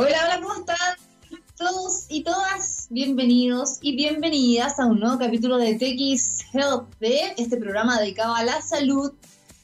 Hola, hola, ¿cómo están? Todos y todas, bienvenidos y bienvenidas a un nuevo capítulo de TX Health, de este programa dedicado a la salud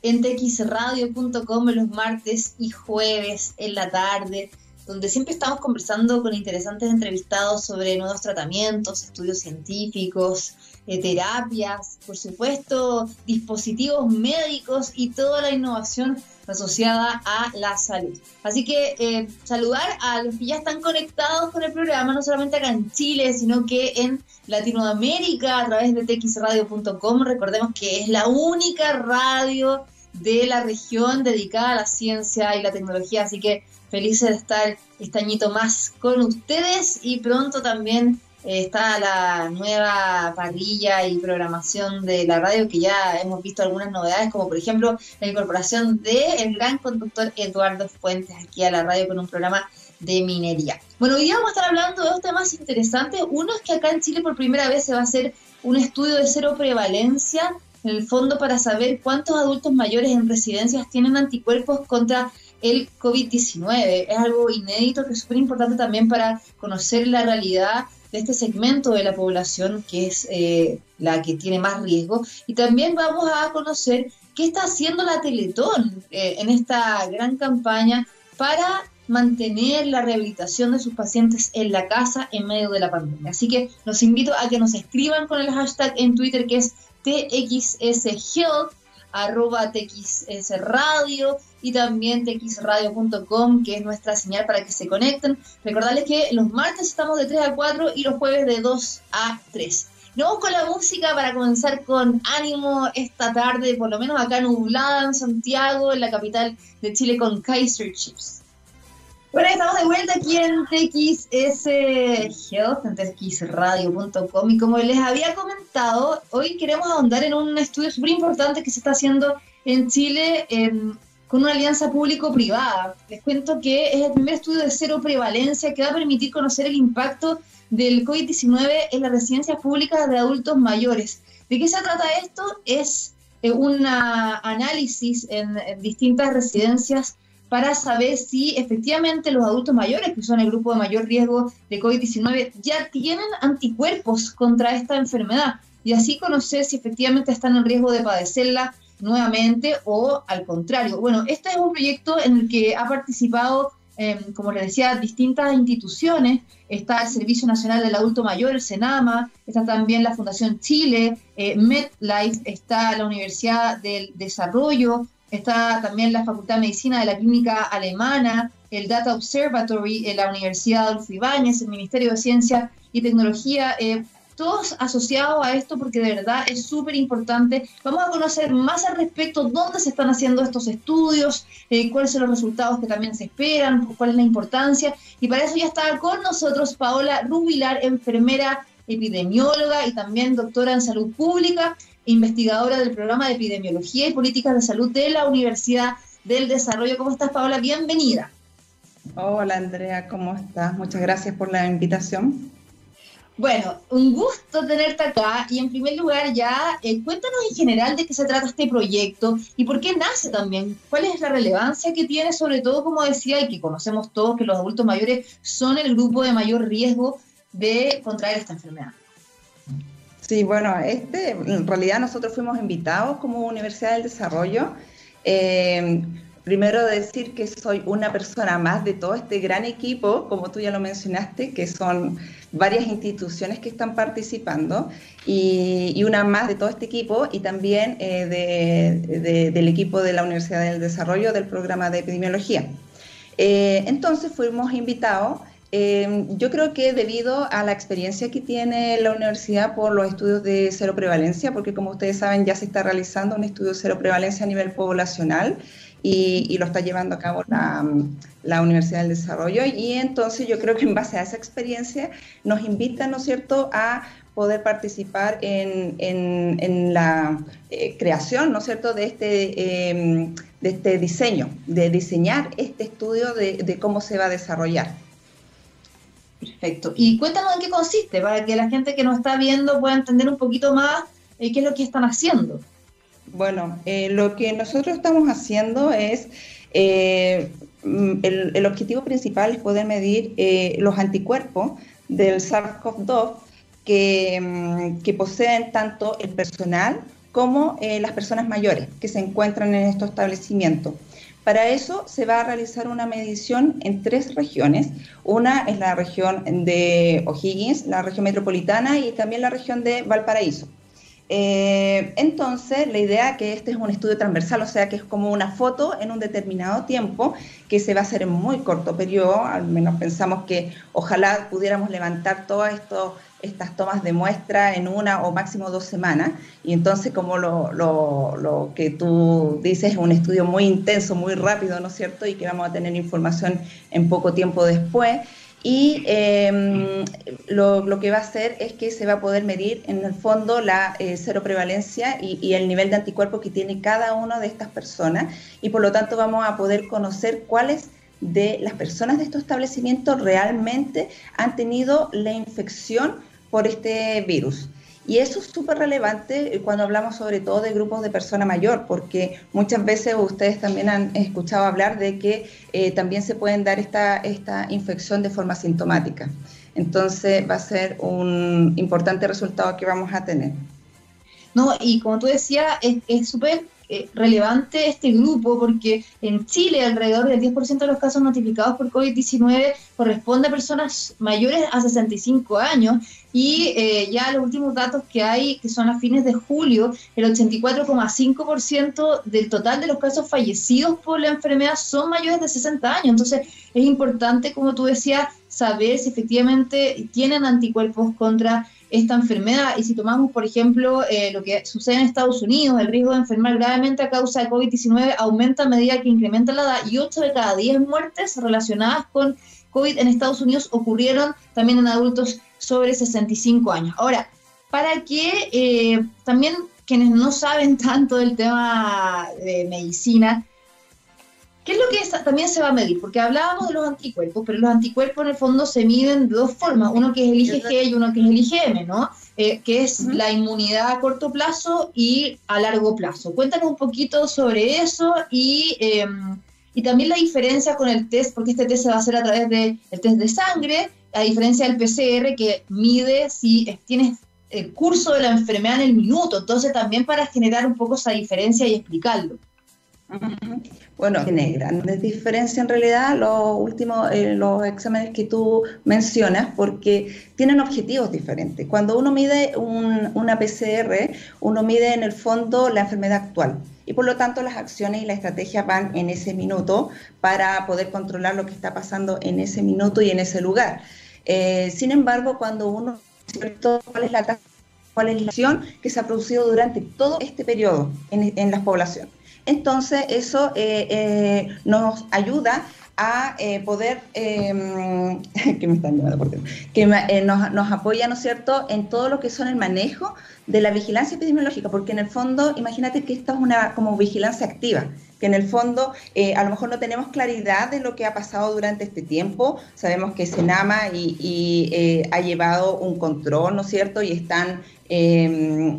en txradio.com los martes y jueves en la tarde, donde siempre estamos conversando con interesantes entrevistados sobre nuevos tratamientos, estudios científicos, eh, terapias, por supuesto, dispositivos médicos y toda la innovación asociada a la salud. Así que eh, saludar a los que ya están conectados con el programa, no solamente acá en Chile, sino que en Latinoamérica a través de txradio.com. Recordemos que es la única radio de la región dedicada a la ciencia y la tecnología, así que felices de estar este añito más con ustedes y pronto también está la nueva parrilla y programación de la radio que ya hemos visto algunas novedades, como por ejemplo la incorporación del el gran conductor Eduardo Fuentes aquí a la radio con un programa de minería. Bueno, hoy día vamos a estar hablando de dos temas interesantes. Uno es que acá en Chile por primera vez se va a hacer un estudio de cero prevalencia, en el fondo para saber cuántos adultos mayores en residencias tienen anticuerpos contra el COVID-19. Es algo inédito que es súper importante también para conocer la realidad de este segmento de la población que es eh, la que tiene más riesgo. Y también vamos a conocer qué está haciendo la Teletón eh, en esta gran campaña para mantener la rehabilitación de sus pacientes en la casa en medio de la pandemia. Así que los invito a que nos escriban con el hashtag en Twitter que es TXSHealth, arroba TXSRadio y también txradio.com, que es nuestra señal para que se conecten. Recordarles que los martes estamos de 3 a 4 y los jueves de 2 a 3. Nos vamos con la música para comenzar con ánimo esta tarde, por lo menos acá nublada en Santiago, en la capital de Chile, con Kaiser Chiefs. Bueno, estamos de vuelta aquí en TXS Health, en txradio.com y como les había comentado, hoy queremos ahondar en un estudio súper importante que se está haciendo en Chile con una alianza público-privada. Les cuento que es el primer estudio de cero prevalencia que va a permitir conocer el impacto del COVID-19 en las residencias públicas de adultos mayores. ¿De qué se trata esto? Es eh, un análisis en, distintas residencias para saber si efectivamente los adultos mayores, que son el grupo de mayor riesgo de COVID-19, ya tienen anticuerpos contra esta enfermedad y así conocer si efectivamente están en riesgo de padecerla nuevamente o al contrario. Bueno, este es un proyecto en el que ha participado, em, como les decía, distintas instituciones. Está el Servicio Nacional del Adulto Mayor, el SENAMA, está también la Fundación Chile, eh, MedLife, está la Universidad del Desarrollo, está también la Facultad de Medicina de la Clínica Alemana, el Data Observatory, la Universidad Adolfo Ibáñez, el Ministerio de Ciencia y Tecnología. Eh, todos asociados a esto porque de verdad es súper importante. Vamos a conocer más al respecto dónde se están haciendo estos estudios, eh, cuáles son los resultados que también se esperan, cuál es la importancia. Y para eso ya está con nosotros Paola Rubilar, enfermera epidemióloga y también doctora en salud pública, investigadora del programa de epidemiología y políticas de salud de la Universidad del Desarrollo. ¿Cómo estás, Paola? Bienvenida. Hola, Andrea, ¿cómo estás? Muchas gracias por la invitación. Bueno, un gusto tenerte acá y en primer lugar ya eh, cuéntanos en general de qué se trata este proyecto y por qué nace también, cuál es la relevancia que tiene, sobre todo como decía y que conocemos todos que los adultos mayores son el grupo de mayor riesgo de contraer esta enfermedad. Sí, bueno, este, en realidad nosotros fuimos invitados como Universidad del Desarrollo. Eh, primero decir que soy una persona más de todo este gran equipo, como tú ya lo mencionaste, que son varias instituciones que están participando y, una más de todo este equipo y también eh, del equipo de la Universidad del Desarrollo del programa de epidemiología. Eh, entonces fuimos invitados. Eh, yo creo que debido a la experiencia que tiene la universidad por los estudios de cero prevalencia, porque como ustedes saben ya se está realizando un estudio de cero prevalencia a nivel poblacional, y, lo está llevando a cabo la, Universidad del Desarrollo. Y entonces yo creo que en base a esa experiencia nos invita, ¿no es cierto?, a poder participar en, la eh, creación, ¿no es cierto?, de este, em, de este diseño, de diseñar este estudio de, cómo se va a desarrollar. Perfecto. Y cuéntanos en qué consiste, para que la gente que nos está viendo pueda entender un poquito más eh, qué es lo que están haciendo. Bueno, eh, lo que nosotros estamos haciendo es, eh, mm, el, objetivo principal es poder medir eh, los anticuerpos del SARS-CoV-2 que, mm, que, poseen tanto el personal como las personas mayores que se encuentran en estos establecimientos. Para eso se va a realizar una medición en tres regiones. Una es la región de O'Higgins, la región metropolitana y también la región de Valparaíso. Eh, entonces, la idea es que este es un estudio transversal, o sea que es como una foto en un determinado tiempo que se va a hacer en muy corto periodo, al menos pensamos que ojalá pudiéramos levantar todas estas tomas de muestra en una o máximo dos semanas, y entonces como lo, lo que tú dices es un estudio muy intenso, muy rápido, ¿no es cierto? Y que vamos a tener información en poco tiempo después y em, lo, que va a hacer es que se va a poder medir en el fondo la eh, cero prevalencia y, y, el nivel de anticuerpos que tiene cada una de estas personas y por lo tanto vamos a poder conocer cuáles de las personas de estos establecimientos realmente han tenido la infección por este virus. Y eso es súper relevante cuando hablamos sobre todo de grupos de persona mayor, porque muchas veces ustedes también han escuchado hablar de que eh, también se pueden dar esta, esta infección de forma sintomática. Entonces va a ser un importante resultado que vamos a tener. No, y como tú decías, es súper eh, relevante este grupo porque en Chile alrededor del 10% de los casos notificados por COVID-19 corresponde a personas mayores a 65 años y eh, ya los últimos datos que hay, que son a fines de julio, el 84,5% del total de los casos fallecidos por la enfermedad son mayores de 60 años. Entonces es importante, como tú decías, saber si efectivamente tienen anticuerpos contra esta enfermedad. Y si tomamos, por ejemplo, eh, lo que sucede en Estados Unidos, el riesgo de enfermar gravemente a causa de COVID-19 aumenta a medida que incrementa la edad y 8 de cada 10 muertes relacionadas con COVID en Estados Unidos ocurrieron también en adultos sobre 65 años. Ahora, para que eh, también quienes no saben tanto del tema de medicina, ¿Qué es lo que también se va a medir? Porque hablábamos de los anticuerpos, pero los anticuerpos en el fondo se miden de dos formas, uno que es el IgG y uno que es el IgM, ¿no? Eh, que es la inmunidad a corto plazo y a largo plazo. Cuéntanos un poquito sobre eso y, em, y también la diferencia con el test, porque este test se va a hacer a través del test de sangre, a diferencia del PCR que mide si tienes el curso de la enfermedad en el minuto, entonces también para generar un poco esa diferencia y explicarlo. Bueno, tiene grandes diferencias en realidad los últimos, eh, los exámenes que tú mencionas, porque tienen objetivos diferentes. Cuando uno mide una PCR, uno mide en el fondo la enfermedad actual. Y por lo tanto las acciones y la estrategia van en ese minuto para poder controlar lo que está pasando en ese minuto y en ese lugar. Eh, sin embargo, cuando uno cuál es la cuál es la acción que se ha producido durante todo este periodo en, en la población. Entonces, eso eh, eh, nos ayuda a eh, poder, em, que me están llamando por que nos, nos, apoya, ¿no es cierto?, en todo lo que son el manejo de la vigilancia epidemiológica, porque en el fondo, imagínate que esta es una como vigilancia activa, que en el fondo a lo mejor no tenemos claridad de lo que ha pasado durante este tiempo, sabemos que Senama y, ha llevado un control, ¿no es cierto?, y están em,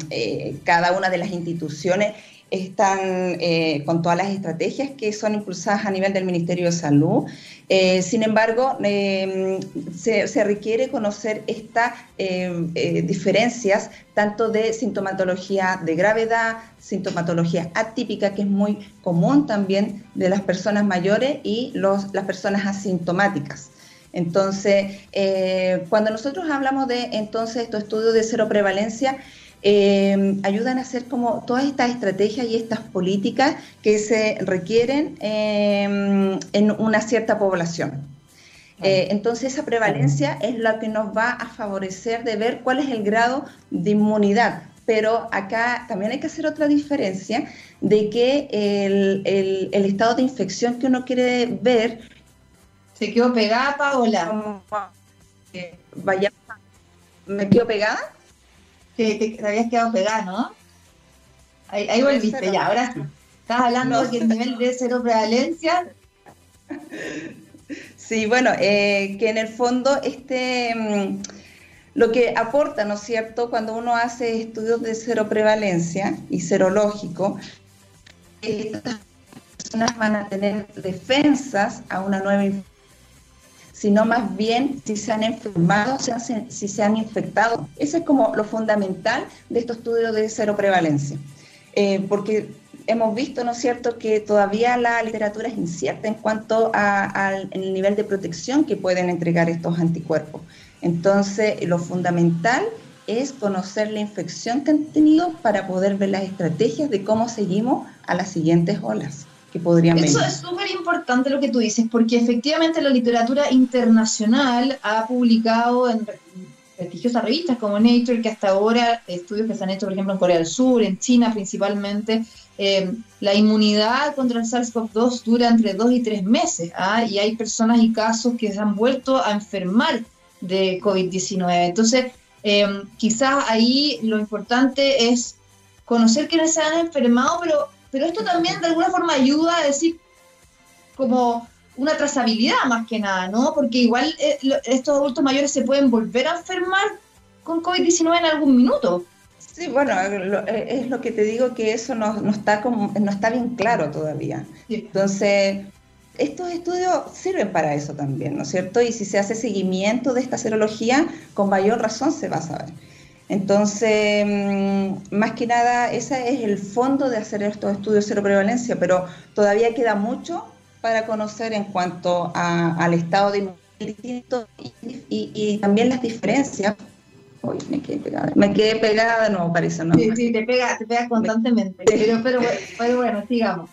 cada una de las instituciones están eh, con todas las estrategias que son impulsadas a nivel del Ministerio de Salud. Eh, sin embargo, em, se, requiere conocer estas eh, diferencias tanto de sintomatología de gravedad, sintomatología atípica, que es muy común también de las personas mayores y los, las personas asintomáticas. Entonces, cuando nosotros hablamos de entonces estos estudios de cero prevalencia, eh, ayudan a hacer como todas estas estrategias y estas políticas que se requieren eh, en una cierta población. Eh, entonces esa prevalencia es la que nos va a favorecer de ver cuál es el grado de inmunidad. Pero acá también hay que hacer otra diferencia de que el, el, estado de infección que uno quiere ver... ¿Se quedó pegada, Paola? Vaya, ¿Me quedo pegada? Que te, habías quedado pegada, ¿no? Ahí, ahí volviste, ya, ahora sí. Estás hablando de que el nivel de cero prevalencia. Sí, bueno, eh, que en el fondo este, mm, lo que aporta, ¿no es cierto?, cuando uno hace estudios de cero prevalencia y serológico, estas personas van a tener defensas a una nueva infección, sino más bien si se han enfermado, si se han infectado. Eso es como lo fundamental de estos estudios de cero prevalencia. Eh, porque hemos visto, ¿no es cierto?, que todavía la literatura es incierta en cuanto al nivel de protección que pueden entregar estos anticuerpos. Entonces, lo fundamental es conocer la infección que han tenido para poder ver las estrategias de cómo seguimos a las siguientes olas que podrían venir. Eso es súper importante lo que tú dices, porque efectivamente la literatura internacional ha publicado en prestigiosas revistas como Nature, que hasta ahora, estudios que se han hecho, por ejemplo, en Corea del Sur, en China principalmente, eh, la inmunidad contra el SARS-CoV-2 dura entre dos y tres meses, ¿ah? y hay personas y casos que se han vuelto a enfermar de COVID-19. Entonces, eh, quizás ahí lo importante es conocer quiénes se han enfermado, pero, pero esto también de alguna forma ayuda a decir como una trazabilidad más que nada, ¿no? Porque igual eh, estos adultos mayores se pueden volver a enfermar con COVID-19 en algún minuto. Sí, bueno, eh, es lo que te digo que eso no, no está, como, no está bien claro todavía. Entonces, estos estudios sirven para eso también, ¿no es cierto? Y si se hace seguimiento de esta serología, con mayor razón se va a saber. Entonces, mm, más que nada, ese es el fondo de hacer estos estudios de seroprevalencia, pero todavía queda mucho para conocer en cuanto al estado de inmunidad y, y también las diferencias me quedé pegada. Me quedé pegada de nuevo, parece, ¿no? Sí, sí, te pega, te pega constantemente. Pero, pero, bueno, sigamos.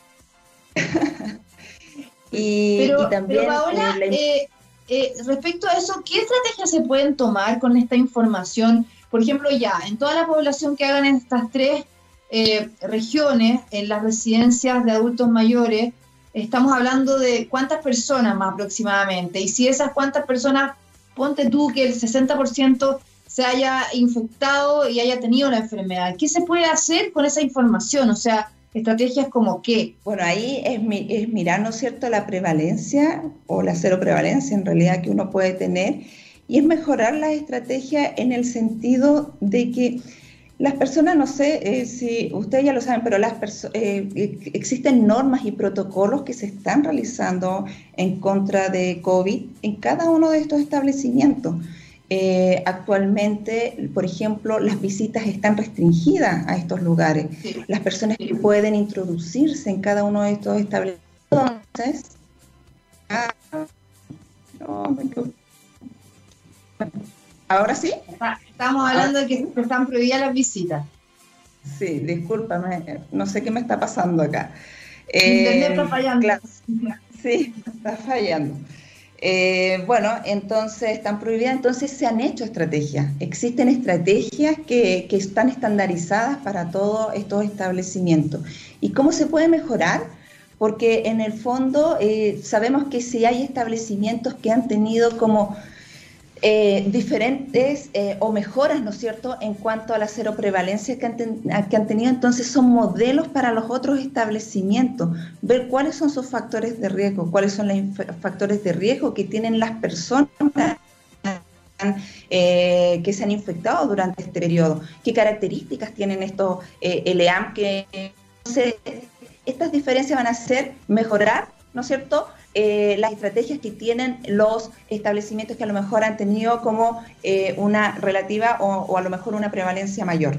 y, pero, también. Pero Paola, eh, eh, respecto a eso, ¿qué estrategias se pueden tomar con esta información? Por ejemplo, ya, en toda la población que hagan en estas tres eh, regiones, en las residencias de adultos mayores, estamos hablando de cuántas personas más aproximadamente. Y si esas cuántas personas, ponte tú que el 60% se haya infectado y haya tenido la enfermedad. ¿Qué se puede hacer con esa información? O sea, estrategias como qué. Bueno, ahí es, es mirar, ¿no es cierto?, la prevalencia o la cero prevalencia en realidad que uno puede tener y es mejorar la estrategia en el sentido de que las personas, no sé eh, si ustedes ya lo saben, pero las eh, existen normas y protocolos que se están realizando en contra de COVID en cada uno de estos establecimientos. Eh, actualmente, por ejemplo, las visitas están restringidas a estos lugares. Las personas que pueden introducirse en cada uno de estos establecimientos. ¿Ahora sí? Estamos hablando de que están prohibidas las visitas. Sí, discúlpame, no sé qué me está pasando acá. Internet está fallando. sí, está fallando. Eh, bueno, entonces están prohibidas, entonces se han hecho estrategias. Existen estrategias que, están estandarizadas para todos estos establecimientos. ¿Y cómo se puede mejorar? Porque en el fondo eh, sabemos que si hay establecimientos que han tenido como eh, diferentes eh, o mejoras, ¿no es cierto?, en cuanto a la cero prevalencia que han, que han tenido, entonces son modelos para los otros establecimientos, ver cuáles son sus factores de riesgo, cuáles son los factores de riesgo que tienen las personas eh, que se han infectado durante este periodo, qué características tienen estos LEAM que estas diferencias van a hacer mejorar, ¿no es cierto?, eh, las estrategias que tienen los establecimientos que a lo mejor han tenido como eh, una relativa o, a lo mejor una prevalencia mayor.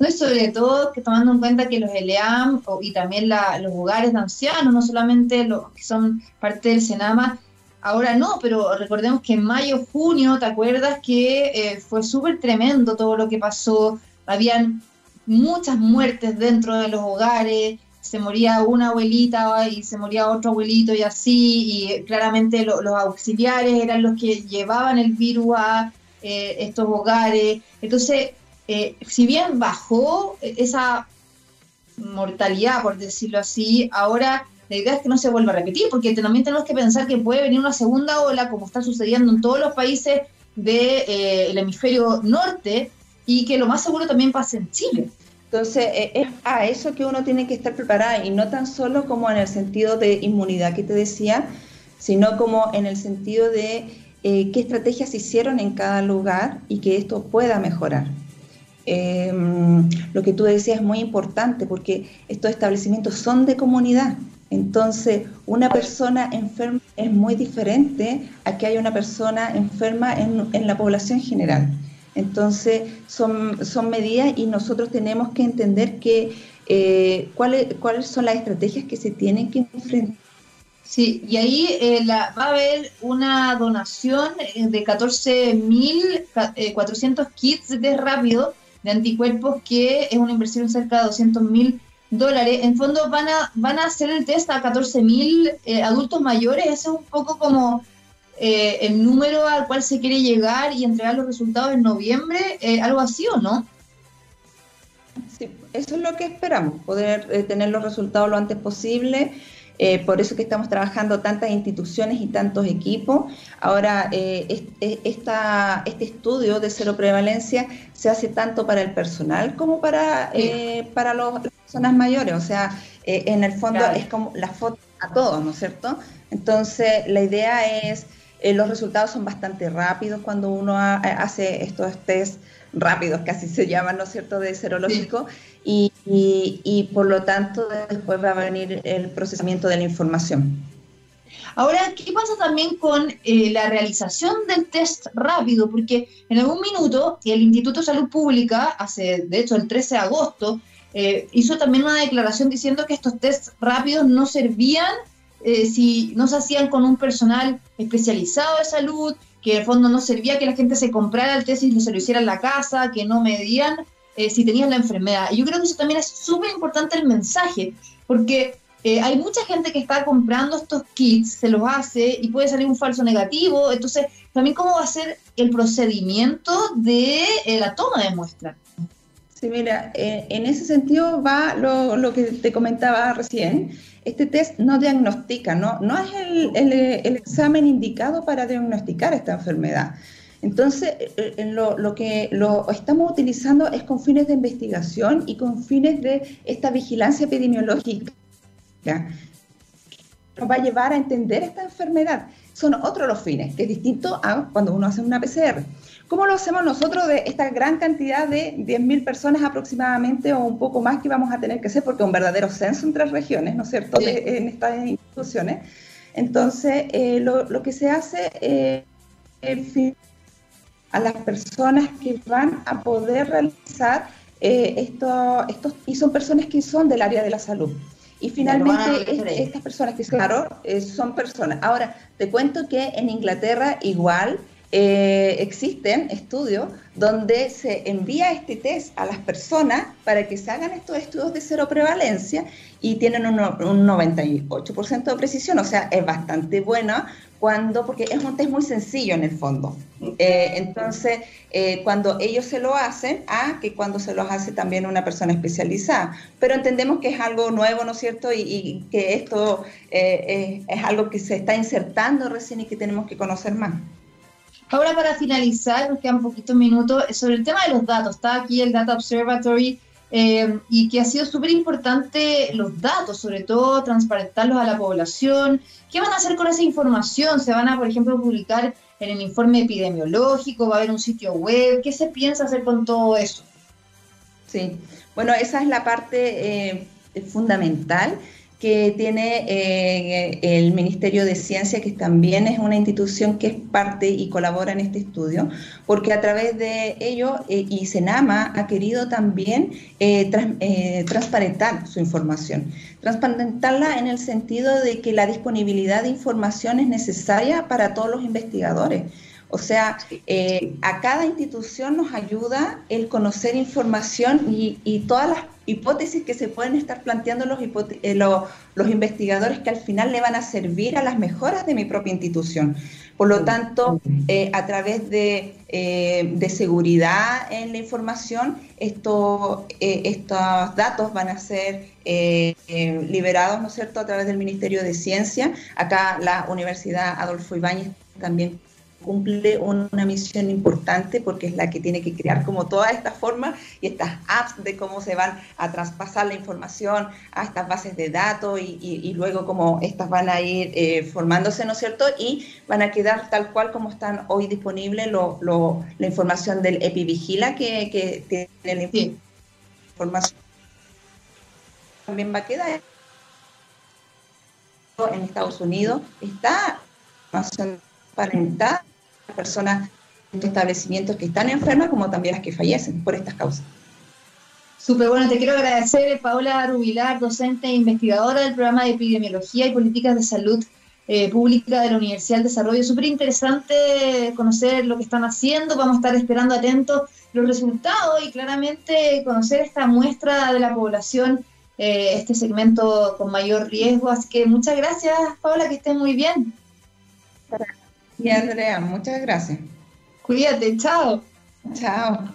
No, y sobre todo que tomando en cuenta que los ELEAM y también los hogares de ancianos, no solamente los que son parte del Senama, ahora no, pero recordemos que en mayo, junio, ¿te acuerdas que eh, fue súper tremendo todo lo que pasó? Habían muchas muertes dentro de los hogares, se moría una abuelita y se moría otro abuelito y así, y claramente los auxiliares eran los que llevaban el virus a eh, estos hogares. Entonces, eh, si bien bajó esa mortalidad, por decirlo así, ahora la idea es que no se vuelva a repetir, porque también tenemos que pensar que puede venir una segunda ola, como está sucediendo en todos los países del eh, hemisferio norte, y que lo más seguro también pase en Chile. Entonces, eh, es a eso que uno tiene que estar preparado y no tan solo como en el sentido de inmunidad que te decía, sino como en el sentido de eh, qué estrategias se hicieron en cada lugar y que esto pueda mejorar. Em, lo que tú decías es muy importante porque estos establecimientos son de comunidad. Entonces, una persona enferma es muy diferente a que haya una persona enferma en, en la población general. Entonces, son, son medidas y nosotros tenemos que entender que eh, cuáles, cuáles son las estrategias que se tienen que enfrentar. Sí, y ahí eh, la, va a haber una donación eh, de 14.400 kits de rápido de anticuerpos, que es una inversión cerca de 200.000 dólares. En fondo van a, van a hacer el test a 14.000 adultos mayores, ese es un poco como el número al cual se quiere llegar y entregar los resultados en noviembre, algo así o no? Sí, eso es lo que esperamos, poder eh, tener los resultados lo antes posible. Eh, por eso que estamos trabajando tantas instituciones y tantos equipos. Ahora, eh, esta, este estudio de cero prevalencia se hace tanto para el personal como para, para las personas mayores. O sea, en el fondo es como la foto a todos, ¿no es cierto? Entonces, la idea es, los resultados son bastante rápidos cuando uno hace estos test rápidos, casi se llaman, ¿no es cierto?, de serológico, y, y, por lo tanto después va a venir el procesamiento de la información. Ahora, ¿qué pasa también con eh, la realización del test rápido? Porque en algún minuto el Instituto de Salud Pública, hace de hecho el 13 de agosto, eh, hizo también una declaración diciendo que estos tests rápidos no servían eh, si no se hacían con un personal especializado de salud, que en el fondo no servía que la gente se comprara el test y se lo hiciera en la casa, que no medían eh, si tenían la enfermedad. Y yo creo que eso también es súper importante el mensaje, porque eh, hay mucha gente que está comprando estos kits, se los hace y puede salir un falso negativo. Entonces, también cómo va a ser el procedimiento de eh, la toma de muestra. Sí, mira, en ese sentido va lo, lo que te comentaba recién este test no diagnostica, no, no es el, examen indicado para diagnosticar esta enfermedad. Entonces, eh, eh, lo, que lo estamos utilizando es con fines de investigación y con fines de esta vigilancia epidemiológica. Nos va a llevar a entender esta enfermedad. Son otros los fines, que es distinto a cuando uno hace una PCR. ¿Cómo lo hacemos nosotros de esta gran cantidad de 10.000 personas aproximadamente o un poco más que vamos a tener que hacer? Porque un verdadero censo entre regiones, ¿no es cierto?, en estas instituciones. Entonces, eh, lo, que se hace es eh, a las personas que van a poder realizar eh, esto, estos, y son personas que son del área de la salud. Y finalmente, estas personas que, claro, son personas. Ahora, te cuento que en Inglaterra igual eh, existen estudios donde se envía este test a las personas para que se hagan estos estudios de cero prevalencia y tienen un, 98% de precisión, o sea, es bastante buena cuando, porque es un test muy sencillo en el fondo. Eh, entonces, eh, cuando ellos se lo hacen, a que cuando se los hace también una persona especializada. Pero entendemos que es algo nuevo, ¿no es cierto? Y, que esto es algo que se está insertando recién y que tenemos que conocer más. Ahora para finalizar, nos quedan poquitos minutos, sobre el tema de los datos. Está aquí el Data Observatory eh, y que ha sido súper importante los datos, sobre todo transparentarlos a la población. ¿Qué van a hacer con esa información? ¿Se van a, por ejemplo, publicar en el informe epidemiológico? ¿Va a haber un sitio web? ¿Qué se piensa hacer con todo eso? Sí, bueno, esa es la parte eh, fundamental que tiene eh, el Ministerio de Ciencia, que también es una institución que es parte y colabora en este estudio, porque a través de ello eh, y Senama ha querido también eh, transparentar su información. Transparentarla en el sentido de que la disponibilidad de información es necesaria para todos los investigadores. O sea, a cada institución nos ayuda el conocer información y, y todas las hipótesis que se pueden estar planteando los, eh, los investigadores que al final le van a servir a las mejoras de mi propia institución. Por lo tanto, eh, a través de, eh, de, seguridad en la información, esto, estos datos van a ser liberados, ¿no es cierto?, a través del Ministerio de Ciencia. Acá la Universidad Adolfo Ibáñez también cumple una misión importante porque es la que tiene que crear como todas estas formas y estas apps de cómo se van a traspasar la información a estas bases de datos y, luego cómo estas van a ir eh, formándose, ¿no es cierto? Y van a quedar tal cual como están hoy disponibles la información del EpiVigila que, que tiene la información. También va a quedar en Estados Unidos, está para a personas en establecimientos que están enfermas como también las que fallecen por estas causas. Súper bueno, te quiero agradecer, Paola Rubilar, docente e investigadora del programa de epidemiología y políticas de salud eh, pública de la Universidad del Desarrollo. Súper interesante conocer lo que están haciendo, vamos a estar esperando atentos los resultados y claramente conocer esta muestra de la población, eh, este segmento con mayor riesgo. Así que muchas gracias, Paola, que estén muy bien. Y Andrea, muchas gracias. Cuídate, chao. Chao.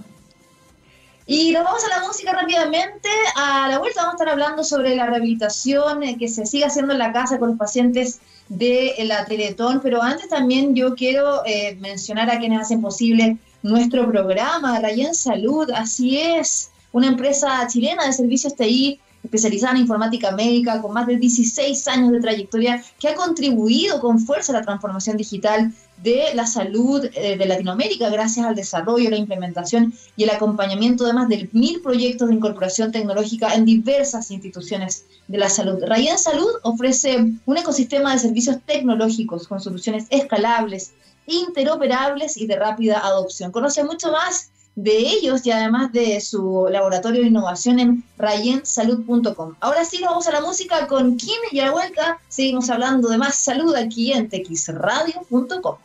Y nos vamos a la música rápidamente. A la vuelta vamos a estar hablando sobre la rehabilitación eh, que se sigue haciendo en la casa con los pacientes de la Teletón, pero antes también yo quiero eh, mencionar a quienes hacen posible nuestro programa, Rayen Salud, así es, una empresa chilena de servicios TI especializada en informática médica, con más de 16 años de trayectoria, que ha contribuido con fuerza a la transformación digital de la salud eh, de Latinoamérica gracias al desarrollo, la implementación y el acompañamiento de más de mil proyectos de incorporación tecnológica en diversas instituciones de la salud. Rayen Salud ofrece un ecosistema de servicios tecnológicos con soluciones escalables, interoperables y de rápida adopción. Conoce mucho más de ellos y además de su laboratorio de innovación en rayensalud.com. Ahora sí, vamos a la música con Kim y a la vuelta seguimos hablando de más salud aquí en texradio.com.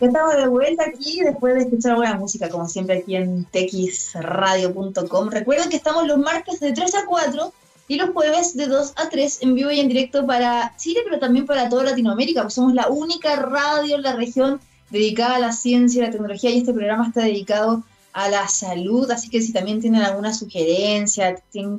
Estamos de vuelta aquí después de escuchar buena música, como siempre aquí en texradio.com. Recuerden que estamos los martes de 3 a 4 y los jueves de 2 a 3 en vivo y en directo para Chile, pero también para toda Latinoamérica, porque somos la única radio en la región dedicada a la ciencia y la tecnología y este programa está dedicado a la salud, así que si también tienen alguna sugerencia,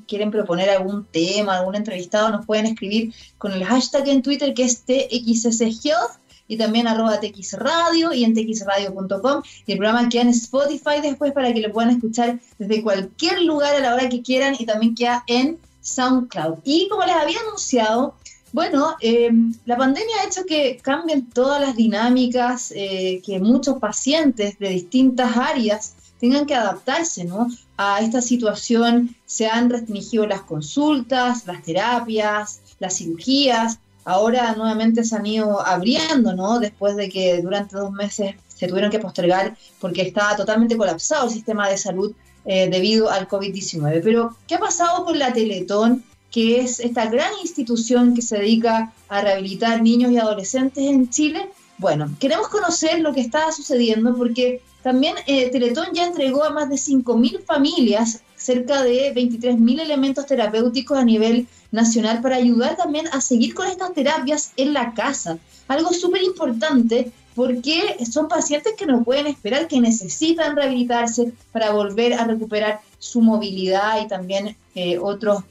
quieren proponer algún tema, algún entrevistado, nos pueden escribir con el hashtag en Twitter que es TXSHealth y también arroba TXRadio y en txradio.com y el programa queda en Spotify después para que lo puedan escuchar desde cualquier lugar a la hora que quieran y también queda en SoundCloud. Y como les había anunciado, bueno, em, la pandemia ha hecho que cambien todas las dinámicas, eh, que muchos pacientes de distintas áreas tengan que adaptarse ¿no? a esta situación. Se han restringido las consultas, las terapias, las cirugías. Ahora nuevamente se han ido abriendo, ¿no? Después de que durante dos meses se tuvieron que postergar porque estaba totalmente colapsado el sistema de salud eh, debido al COVID-19. Pero, ¿qué ha pasado con la Teletón? Que es esta gran institución que se dedica a rehabilitar niños y adolescentes en Chile. Bueno, queremos conocer lo que está sucediendo porque también eh, Teletón ya entregó a más de 5.000 familias cerca de 23.000 elementos terapéuticos a nivel nacional para ayudar también a seguir con estas terapias en la casa. Algo súper importante porque son pacientes que no pueden esperar, que necesitan rehabilitarse para volver a recuperar su movilidad y también eh, otros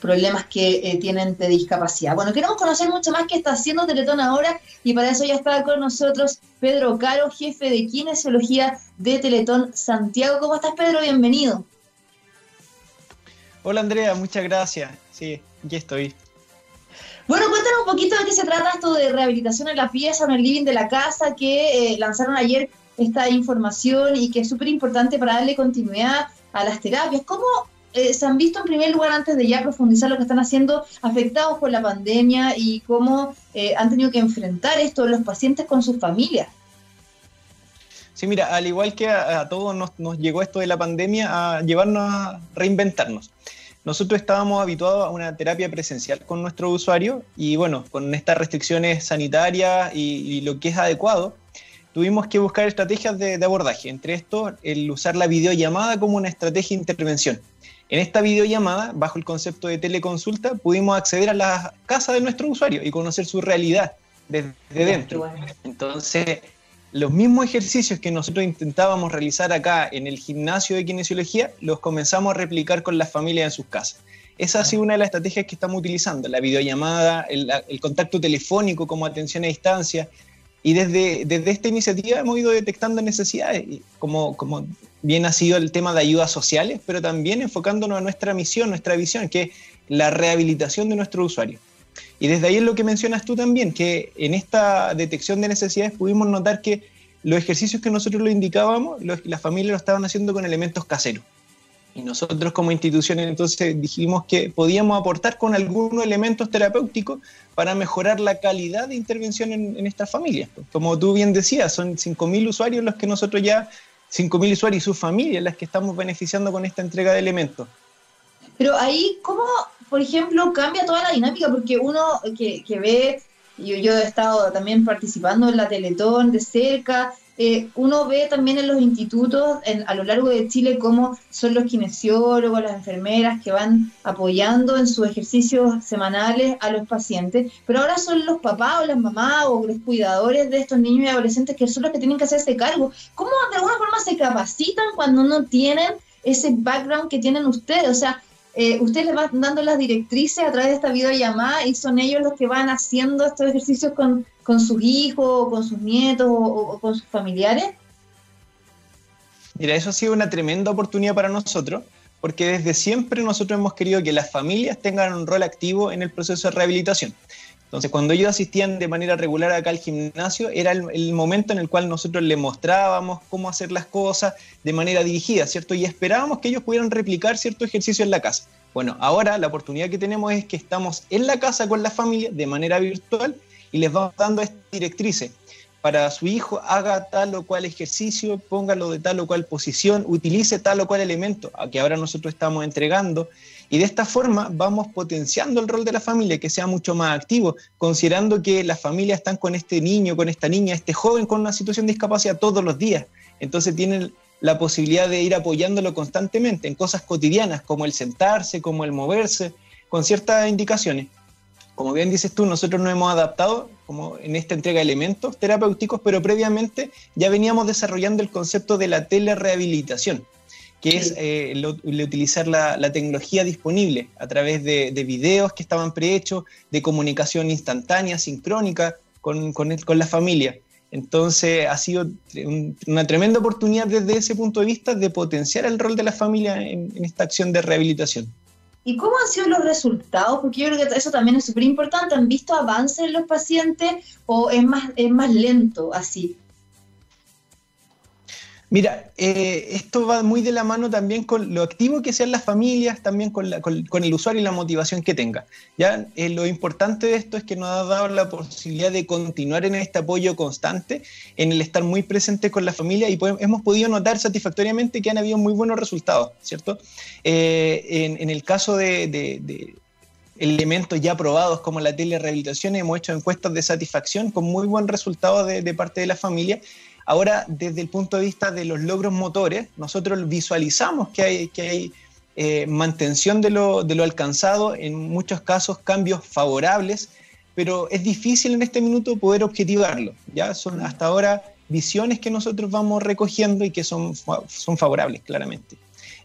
problemas que eh, tienen de discapacidad. Bueno, queremos conocer mucho más qué está haciendo Teletón ahora y para eso ya está con nosotros Pedro Caro, jefe de kinesiología de Teletón Santiago. ¿Cómo estás, Pedro? Bienvenido. Hola, Andrea, muchas gracias. Sí, aquí estoy. Bueno, cuéntanos un poquito de qué se trata esto de rehabilitación en la pieza, en el living de la casa, que eh, lanzaron ayer esta información y que es súper importante para darle continuidad a las terapias. ¿Cómo eh, se han visto en primer lugar, antes de ya profundizar lo que están haciendo, afectados por la pandemia y cómo eh, han tenido que enfrentar esto los pacientes con sus familias? Sí, mira, al igual que a, todos nos, llegó esto de la pandemia a llevarnos a reinventarnos. Nosotros estábamos habituados a una terapia presencial con nuestro usuario y bueno, con estas restricciones sanitarias y, lo que es adecuado, tuvimos que buscar estrategias de, de abordaje. Entre esto, el usar la videollamada como una estrategia de intervención. En esta videollamada, bajo el concepto de teleconsulta, pudimos acceder a la casa de nuestro usuario y conocer su realidad desde dentro. Entonces, los mismos ejercicios que nosotros intentábamos realizar acá en el gimnasio de kinesiología, los comenzamos a replicar con las familias en sus casas. Esa ha sido una de las estrategias que estamos utilizando, la videollamada, el, el contacto telefónico como atención a distancia, y desde, desde esta iniciativa hemos ido detectando necesidades, como, como bien ha sido el tema de ayudas sociales, pero también enfocándonos a nuestra misión, nuestra visión, que es la rehabilitación de nuestro usuario. Y desde ahí es lo que mencionas tú también, que en esta detección de necesidades pudimos notar que los ejercicios que nosotros lo indicábamos, las familias lo estaban haciendo con elementos caseros. Y nosotros como instituciones entonces dijimos que podíamos aportar con algunos elementos terapéuticos para mejorar la calidad de intervención en, estas familias. Como tú bien decías, son 5.000 usuarios los que nosotros ya, 5.000 usuarios y sus familias las que estamos beneficiando con esta entrega de elementos. Pero ahí, ¿cómo, por ejemplo, cambia toda la dinámica? Porque uno que, que ve, yo, yo he estado también participando en la Teletón de cerca, eh, uno ve también en los institutos a lo largo de Chile cómo son los kinesiólogos, las enfermeras que van apoyando en sus ejercicios semanales a los pacientes, pero ahora son los papás o las mamás o los cuidadores de estos niños y adolescentes que son los que tienen que hacerse cargo. ¿Cómo de alguna forma se capacitan cuando no tienen ese background que tienen ustedes? O sea, eh, ustedes les van dando las directrices a través de esta videollamada y son ellos los que van haciendo estos ejercicios con, sus hijos, o con sus nietos o, con sus familiares. Mira, eso ha sido una tremenda oportunidad para nosotros, porque desde siempre nosotros hemos querido que las familias tengan un rol activo en el proceso de rehabilitación. Entonces, cuando ellos asistían de manera regular acá al gimnasio, era el, momento en el cual nosotros les mostrábamos cómo hacer las cosas de manera dirigida, ¿cierto? Y esperábamos que ellos pudieran replicar cierto ejercicio en la casa. Bueno, ahora la oportunidad que tenemos es que estamos en la casa con la familia de manera virtual y les vamos dando estas directrices. Para su hijo, haga tal o cual ejercicio, póngalo de tal o cual posición, utilice tal o cual elemento, a que ahora nosotros estamos entregando y de esta forma vamos potenciando el rol de la familia, que sea mucho más activo, considerando que las familias están con este niño, con esta niña, este joven con una situación de discapacidad todos los días. Entonces tienen la posibilidad de ir apoyándolo constantemente en cosas cotidianas, como el sentarse, como el moverse, con ciertas indicaciones. Como bien dices tú, nosotros nos hemos adaptado como en esta entrega de elementos terapéuticos, pero previamente ya veníamos desarrollando el concepto de la telerehabilitación que es eh, utilizar la, tecnología disponible a través de, videos que estaban prehechos, de comunicación instantánea, sincrónica con, con, la familia. Entonces ha sido una tremenda oportunidad desde ese punto de vista de potenciar el rol de la familia en, en esta acción de rehabilitación. ¿Y cómo han sido los resultados? Porque yo creo que eso también es súper importante. ¿Han visto avances en los pacientes o es más, es más lento así? Mira, eh, esto va muy de la mano también con lo activo que sean las familias, también con, el usuario y la motivación que tenga. Ya eh, lo importante de esto es que nos ha dado la posibilidad de continuar en este apoyo constante, en el estar muy presente con la familia y hemos podido notar satisfactoriamente que han habido muy buenos resultados, ¿cierto? Eh, en, el caso de, elementos ya probados como la telerehabilitación, hemos hecho encuestas de satisfacción con muy buen resultado de, de parte de la familia Ahora, desde el punto de vista de los logros motores, nosotros visualizamos que hay, que hay eh, mantención de lo, de lo alcanzado, en muchos casos cambios favorables, pero es difícil en este minuto poder objetivarlo. Ya son hasta ahora visiones que nosotros vamos recogiendo y que son, son favorables, claramente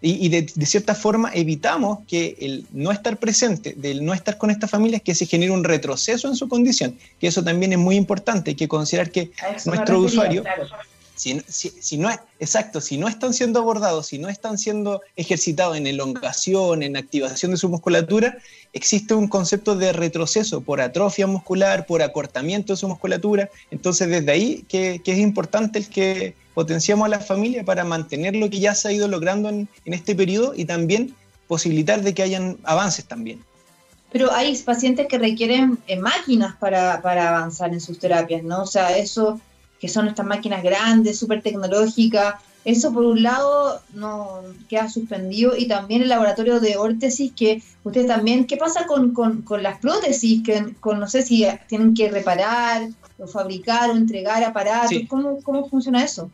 y, de, cierta forma evitamos que el no estar presente, del no estar con esta familia, es que se genere un retroceso en su condición, que eso también es muy importante, hay que considerar que nuestro usuario, si, si, no exacto, si no están siendo abordados, si no están siendo ejercitados en elongación, en activación de su musculatura, existe un concepto de retroceso por atrofia muscular, por acortamiento de su musculatura. Entonces, desde ahí que, que es importante el que potenciamos a la familia para mantener lo que ya se ha ido logrando en, este periodo y también posibilitar de que hayan avances también. Pero hay pacientes que requieren eh, máquinas para, para, avanzar en sus terapias, ¿no? O sea, eso que son estas máquinas grandes, súper tecnológicas, eso por un lado no queda suspendido y también el laboratorio de órtesis que ustedes también, ¿qué pasa con, con, con las prótesis? Que con, no sé si tienen que reparar o fabricar o entregar aparatos, ¿Cómo, ¿cómo funciona eso?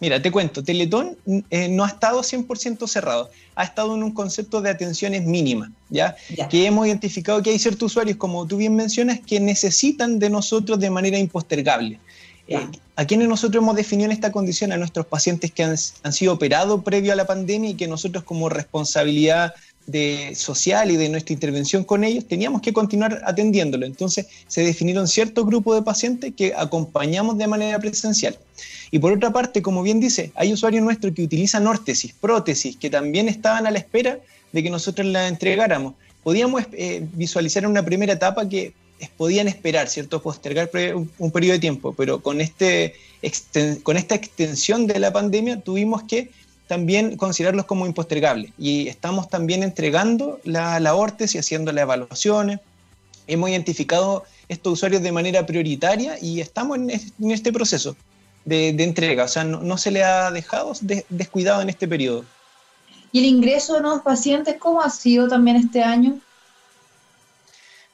Mira, te cuento, Teletón eh, no ha estado 100% cerrado, ha estado en un concepto de atenciones mínimas, ¿ya? Que hemos identificado que hay ciertos usuarios, como tú bien mencionas, que necesitan de nosotros de manera impostergable. Eh, a quienes nosotros hemos definido en esta condición, a nuestros pacientes que han, han sido operados previo a la pandemia y que nosotros como responsabilidad de social y de nuestra intervención con ellos, teníamos que continuar atendiéndolo. Entonces se definieron ciertos grupos de pacientes que acompañamos de manera presencial. Y por otra parte, como bien dice, hay usuarios nuestros que utilizan órtesis, prótesis, que también estaban a la espera de que nosotros la entregáramos. Podíamos eh, visualizar en una primera etapa que podían esperar, ¿cierto? Postergar un, periodo de tiempo, pero con, este, con esta extensión de la pandemia tuvimos que también considerarlos como impostergables. Y estamos también entregando la, la ORTES y haciendo las evaluaciones. Hemos identificado estos usuarios de manera prioritaria y estamos en, este proceso de, entrega. O sea, no, se le ha dejado descuidado en este periodo. ¿Y el ingreso de nuevos pacientes cómo ha sido también este año?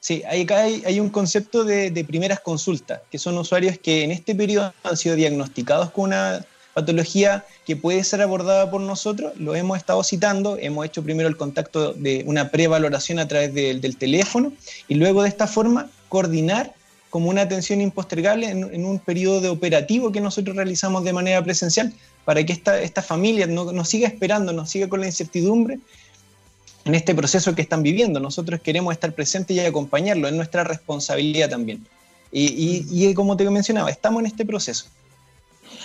Sí, acá hay, un concepto de, primeras consultas, que son usuarios que en este periodo han sido diagnosticados con una patología que puede ser abordada por nosotros. Lo hemos estado citando, hemos hecho primero el contacto de una prevaloración a través del teléfono y luego de esta forma coordinar como una atención impostergable en, un periodo de operativo que nosotros realizamos de manera presencial para que esta, esta familia no, no siga esperando, no siga con la incertidumbre en este proceso que están viviendo. Nosotros queremos estar presentes y acompañarlo, es nuestra responsabilidad también. Y, y, como te mencionaba, estamos en este proceso.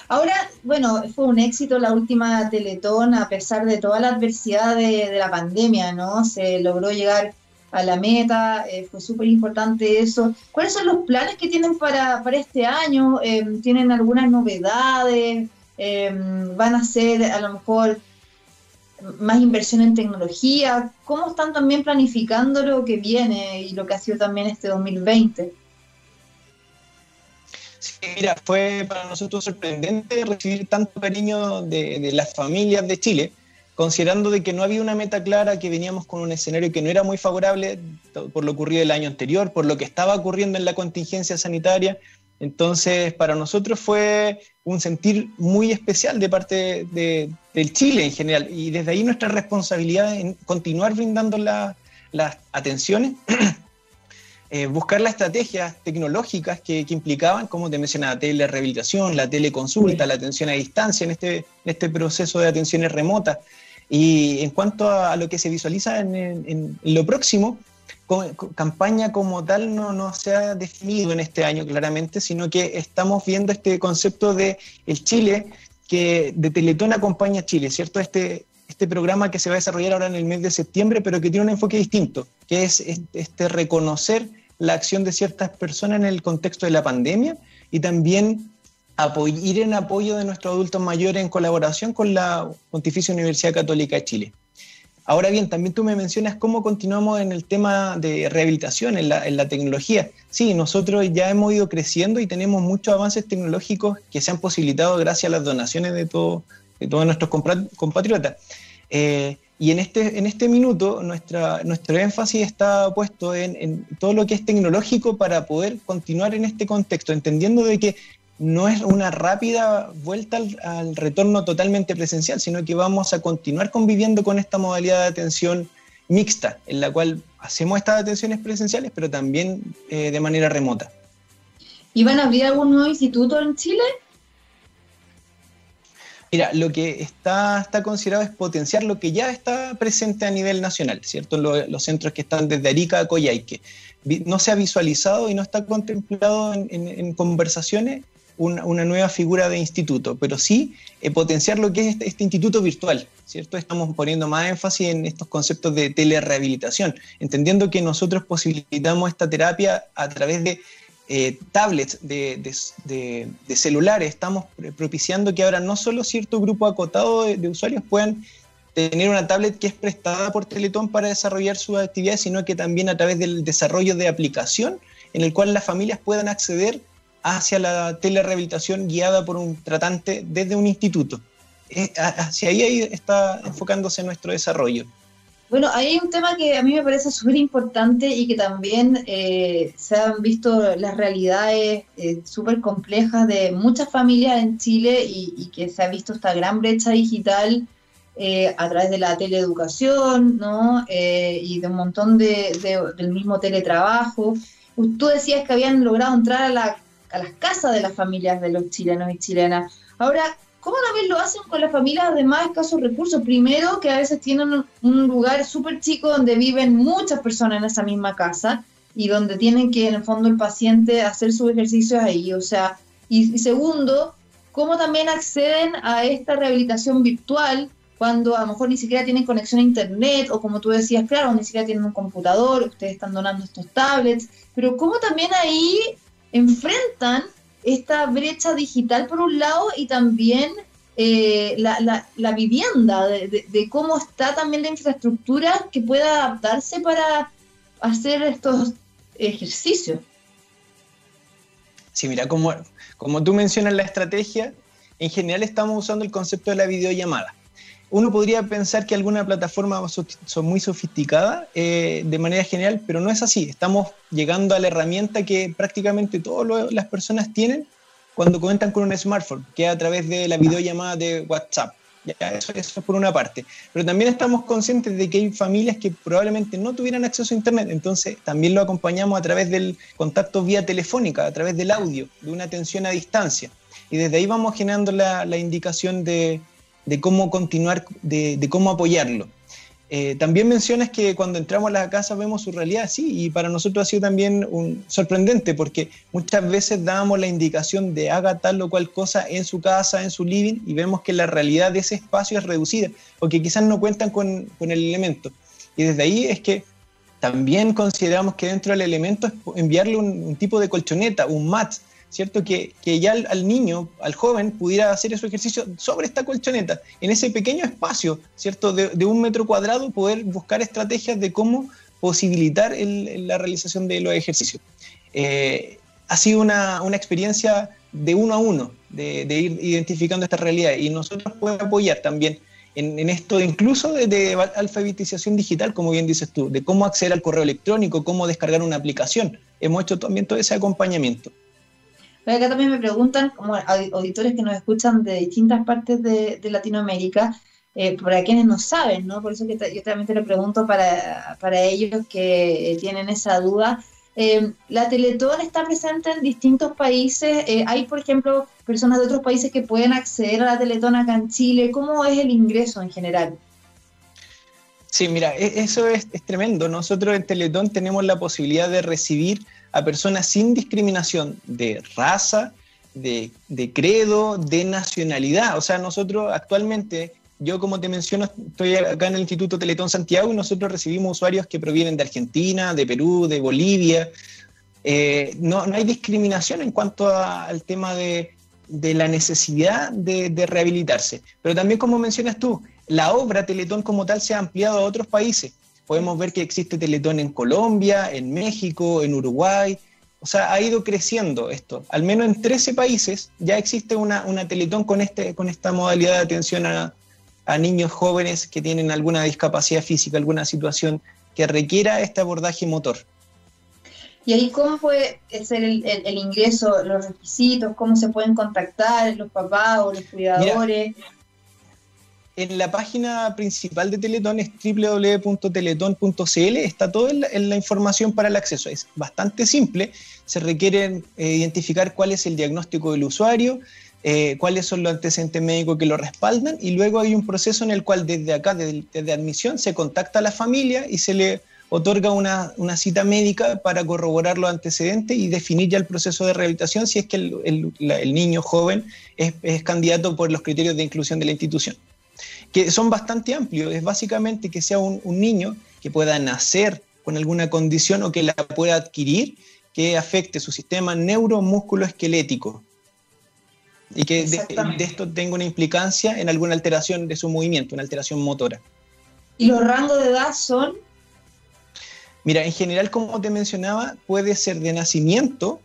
Ahora, bueno, fue un éxito la última Teletón a pesar de toda la adversidad de, la pandemia, ¿no? Se logró llegar a la meta, eh, fue súper importante eso. ¿Cuáles son los planes que tienen para, para este año? Eh, ¿Tienen algunas novedades? Eh, ¿Van a hacer a lo mejor más inversión en tecnología. ¿Cómo están también planificando lo que viene y lo que ha sido también este 2020? Sí, mira, fue para nosotros sorprendente recibir tanto cariño de, las familias de Chile, considerando de que no había una meta clara, que veníamos con un escenario que no era muy favorable por lo ocurrido el año anterior, por lo que estaba ocurriendo en la contingencia sanitaria. Entonces, para nosotros fue un sentir muy especial de parte de, del Chile en general. Y desde ahí nuestra responsabilidad en continuar brindando las atenciones, eh, buscar las estrategias tecnológicas que, implicaban, como te mencionaba, telerehabilitación, la teleconsulta, la atención a distancia en este, este proceso de atenciones remotas. Y en cuanto a, lo que se visualiza en lo próximo, campaña como tal no, no, se ha definido en este año claramente, sino que estamos viendo este concepto de el Chile, que de Teletón acompaña a Chile, ¿cierto? Este, este programa que se va a desarrollar ahora en el mes de septiembre, pero que tiene un enfoque distinto, que es este reconocer la acción de ciertas personas en el contexto de la pandemia y también ir en apoyo de nuestros adultos mayores en colaboración con la Pontificia Universidad Católica de Chile. Ahora bien, también tú me mencionas cómo continuamos en el tema de rehabilitación, en la, tecnología. Sí, nosotros ya hemos ido creciendo y tenemos muchos avances tecnológicos que se han posibilitado gracias a las donaciones de, todo, de todos nuestros compatriotas. Eh, y en este, en este minuto nuestra, nuestro énfasis está puesto en, todo lo que es tecnológico para poder continuar en este contexto, entendiendo de que no es una rápida vuelta al, retorno totalmente presencial, sino que vamos a continuar conviviendo con esta modalidad de atención mixta, en la cual hacemos estas atenciones presenciales, pero también eh, de manera remota. ¿Y van a abrir algún nuevo instituto en Chile? Mira, lo que está, está considerado es potenciar lo que ya está presente a nivel nacional, ¿cierto? Los, centros que están desde Arica a Coyhaique. No se ha visualizado y no está contemplado en conversaciones una, nueva figura de instituto, pero sí eh, potenciar lo que es este, este, instituto virtual, ¿cierto? Estamos poniendo más énfasis en estos conceptos de telerehabilitación, entendiendo que nosotros posibilitamos esta terapia a través de eh, tablets, de, celulares, estamos propiciando que ahora no solo cierto grupo acotado de, usuarios puedan tener una tablet que es prestada por Teletón para desarrollar sus actividades, sino que también a través del desarrollo de aplicación en el cual las familias puedan acceder hacia la telerehabilitación guiada por un tratante desde un instituto. Eh, hacia ahí está enfocándose nuestro desarrollo. Bueno, hay un tema que a mí me parece súper importante y que también eh, se han visto las realidades eh, súper complejas de muchas familias en Chile y, que se ha visto esta gran brecha digital a través de la teleeducación, ¿no? y de un montón de, del mismo teletrabajo. Tú decías que habían logrado entrar a la a las casas de las familias de los chilenos y chilenas. Ahora, ¿cómo también lo hacen con las familias de más escasos recursos? Primero, que a veces tienen un lugar súper chico donde viven muchas personas en esa misma casa y donde tienen que, en el fondo, el paciente hacer sus ejercicios ahí. O sea, y, segundo, ¿cómo también acceden a esta rehabilitación virtual cuando a lo mejor ni siquiera tienen conexión a internet o como tú decías, claro, ni siquiera tienen un computador, ustedes están donando estos tablets, pero cómo también ahí enfrentan esta brecha digital por un lado y también eh, la, vivienda, de, cómo está también la infraestructura que pueda adaptarse para hacer estos ejercicios. Sí, mira, como, como tú mencionas la estrategia, en general estamos usando el concepto de la videollamada. Uno podría pensar que alguna plataforma son muy sofisticadas eh, de manera general, pero no es así. Estamos llegando a la herramienta que prácticamente todas las personas tienen cuando cuentan con un smartphone, que es a través de la videollamada de WhatsApp. eso, es por una parte. Pero también estamos conscientes de que hay familias que probablemente no tuvieran acceso a Internet, entonces también lo acompañamos a través del contacto vía telefónica, a través del audio, de una atención a distancia. Y desde ahí vamos generando la, indicación de, cómo continuar, de cómo apoyarlo. Eh, también mencionas que cuando entramos a la casa vemos su realidad, sí, y para nosotros ha sido también un, sorprendente porque muchas veces dábamos la indicación de haga tal o cual cosa en su casa, en su living, y vemos que la realidad de ese espacio es reducida, porque quizás no cuentan con, el elemento. Y desde ahí es que también consideramos que dentro del elemento es enviarle un tipo de colchoneta, un mat, ¿cierto? Que, ya al, niño, al joven, pudiera hacer ese ejercicio sobre esta colchoneta, en ese pequeño espacio, ¿cierto? De, un metro cuadrado, poder buscar estrategias de cómo posibilitar la realización de los ejercicios. Eh, ha sido una, experiencia de uno a uno, de, ir identificando esta realidad y nosotros podemos apoyar también en, esto, incluso de, de, alfabetización digital, como bien dices tú, de cómo acceder al correo electrónico, cómo descargar una aplicación. Hemos hecho también todo ese acompañamiento. Acá también me preguntan, como auditores que nos escuchan de distintas partes de, Latinoamérica, eh, para quienes no saben, ¿no? Por eso que yo también te lo pregunto para, ellos que tienen esa duda. Eh, la Teletón está presente en distintos países. Eh, hay, por ejemplo, personas de otros países que pueden acceder a la Teletón acá en Chile. ¿Cómo es el ingreso en general? Sí, mira, e, eso es, tremendo. Nosotros en Teletón tenemos la posibilidad de recibir a personas sin discriminación de raza, de, credo, de nacionalidad. O sea, nosotros actualmente, yo como te menciono, estoy acá en el Instituto Teletón Santiago y nosotros recibimos usuarios que provienen de Argentina, de Perú, de Bolivia. Eh, no, hay discriminación en cuanto al tema de, la necesidad de, de, rehabilitarse. Pero también, como mencionas tú, la obra Teletón como tal se ha ampliado a otros países podemos ver que existe Teletón en Colombia, en México, en Uruguay. O sea, ha ido creciendo esto. Al menos en 13 países ya existe una, Teletón con, este, con esta modalidad de atención a, niños jóvenes que tienen alguna discapacidad física, alguna situación que requiera este abordaje motor. ¿Y ahí cómo puede ser el, ingreso, los requisitos, cómo se pueden contactar los papás o los cuidadores? En la página principal de Teletón es www.teleton.cl, está toda la, información para el acceso. Es bastante simple, se requiere eh, identificar cuál es el diagnóstico del usuario, eh, cuáles son los antecedentes médicos que lo respaldan y luego hay un proceso en el cual desde acá, desde, admisión, se contacta a la familia y se le otorga una, cita médica para corroborar los antecedentes y definir ya el proceso de rehabilitación si es que el, niño joven es candidato por los criterios de inclusión de la institución que son bastante amplios. Es básicamente que sea un, niño que pueda nacer con alguna condición o que la pueda adquirir que afecte su sistema neuromúsculo-esquelético y que de, esto tenga una implicancia en alguna alteración de su movimiento, una alteración motora. ¿Y los rangos de edad son? Mira, en general, como te mencionaba, puede ser de nacimiento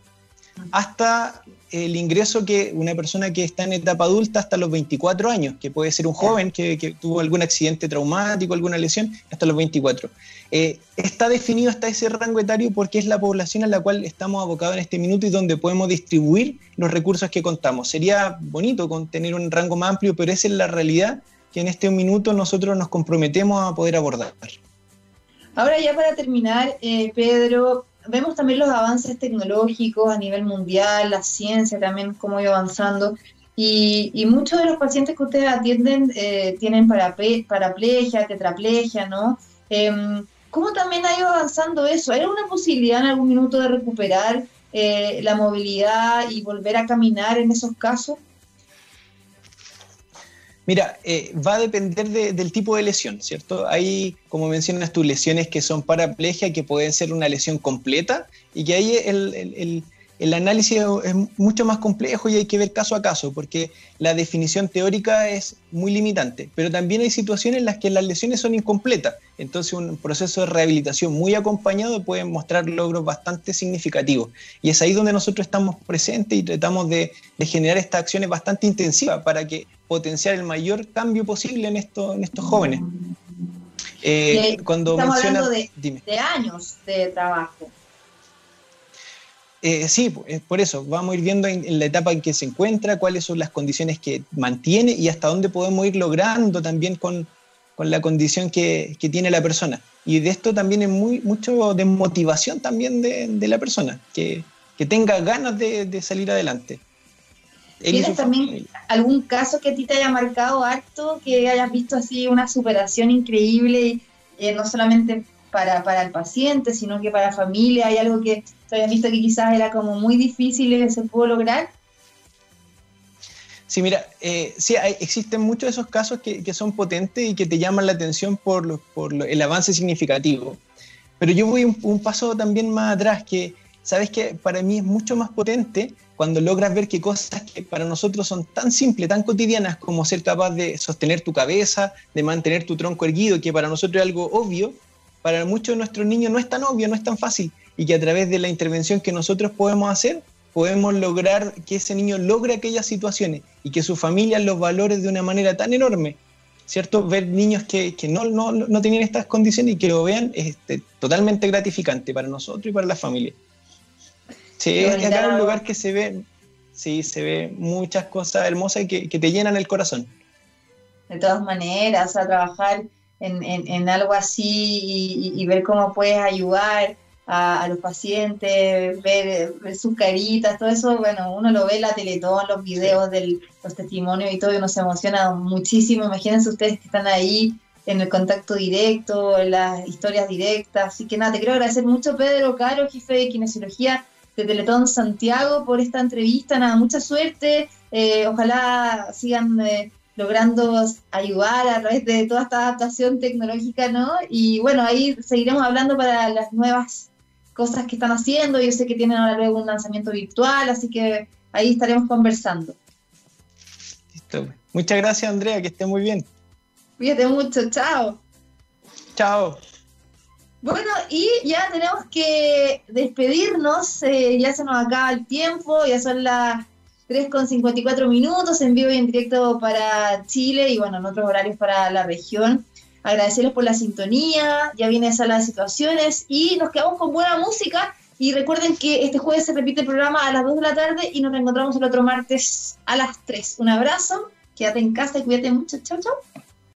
hasta el ingreso que una persona que está en etapa adulta hasta los 24 años, que puede ser un joven que, tuvo algún accidente traumático, alguna lesión, hasta los 24. Eh, está definido hasta ese rango etario porque es la población a la cual estamos abocados en este minuto y donde podemos distribuir los recursos que contamos. Sería bonito con tener un rango más amplio, pero esa es la realidad que en este minuto nosotros nos comprometemos a poder abordar. Ahora ya para terminar, eh, Pedro, vemos también los avances tecnológicos a nivel mundial, la ciencia también, cómo ido avanzando. Y, muchos de los pacientes que ustedes atienden eh, tienen paraplegia, tetraplegia, ¿no? Em, ¿Cómo también ha ido avanzando eso? ¿Hay alguna posibilidad en algún minuto de recuperar eh, la movilidad y volver a caminar en esos casos? Mira, eh, va a depender del tipo de lesión, ¿cierto? Hay, como mencionas tú, lesiones que son paraplegia, que pueden ser una lesión completa y que ahí el, el análisis es mucho más complejo y hay que ver caso a caso, porque la definición teórica es muy limitante, pero también hay situaciones en las que las lesiones son incompletas, entonces un proceso de rehabilitación muy acompañado puede mostrar logros bastante significativos. Y es ahí donde nosotros estamos presentes y tratamos de, generar estas acciones bastante intensivas para que potenciar el mayor cambio posible en, esto, en estos jóvenes. Eh, cuando estamos hablando de, de años de trabajo. Eh, sí, por eso, vamos a ir viendo en, la etapa en que se encuentra, cuáles son las condiciones que mantiene y hasta dónde podemos ir logrando también con, la condición que, tiene la persona. Y de esto también es muy, mucho de motivación también de, la persona, que, tenga ganas de, salir adelante. ¿Tienes también algún caso que a ti te haya marcado harto, que hayas visto así una superación increíble, eh, no solamente para, para el paciente, sino que para la familia? ¿Hay algo que se habían visto que quizás era como muy difícil y que se pudo lograr. Sí, mira, eh, sí, existen muchos de esos casos que, son potentes y que te llaman la atención por, por el avance significativo. Pero yo voy un, paso también más atrás, que sabes que para mí es mucho más potente cuando logras ver que cosas que para nosotros son tan simples, tan cotidianas como ser capaz de sostener tu cabeza, de mantener tu tronco erguido, que para nosotros es algo obvio, para muchos de nuestros niños no es tan obvio, no es tan fácil y que a través de la intervención que nosotros podemos hacer, podemos lograr que ese niño logre aquellas situaciones y que su familia los valore de una manera tan enorme. ¿Cierto? Ver niños que, no, no, no, tenían estas condiciones y que lo vean es este, totalmente gratificante para nosotros y para la familia. Sí, es acá un lugar que se ve, sí, se ve muchas cosas hermosas que, que te llenan el corazón. De todas maneras, a trabajar en, en, algo así y, ver cómo puedes ayudar a, los pacientes, ver, sus caritas, todo eso, bueno, uno lo ve en la Teletón, los videos, de los testimonios y todo, y uno se emociona muchísimo. Imagínense ustedes que están ahí en el contacto directo, en las historias directas. Así que nada, te quiero agradecer mucho, Pedro Caro, jefe de kinesiología de Teletón Santiago, por esta entrevista. Nada, mucha suerte. Eh, ojalá sigan eh, logrando ayudar a través de toda esta adaptación tecnológica, ¿no? Y bueno, ahí seguiremos hablando para las nuevas cosas que están haciendo. Yo sé que tienen ahora luego un lanzamiento virtual, así que ahí estaremos conversando. Listo. Muchas gracias, Andrea, que esté muy bien. Cuídate mucho, chao. Chao. Bueno, y ya tenemos que despedirnos, eh, ya se nos acaba el tiempo, ya son las 3 con 54 minutos en vivo y en directo para Chile y bueno, en otros horarios para la región agradecerles por la sintonía, ya viene sala de situaciones y nos quedamos con buena música. Y recuerden que este jueves se repite el programa a las 2 de la tarde y nos reencontramos el otro martes a las 3. Un abrazo, quédate en casa y cuídate mucho. Chao, chao.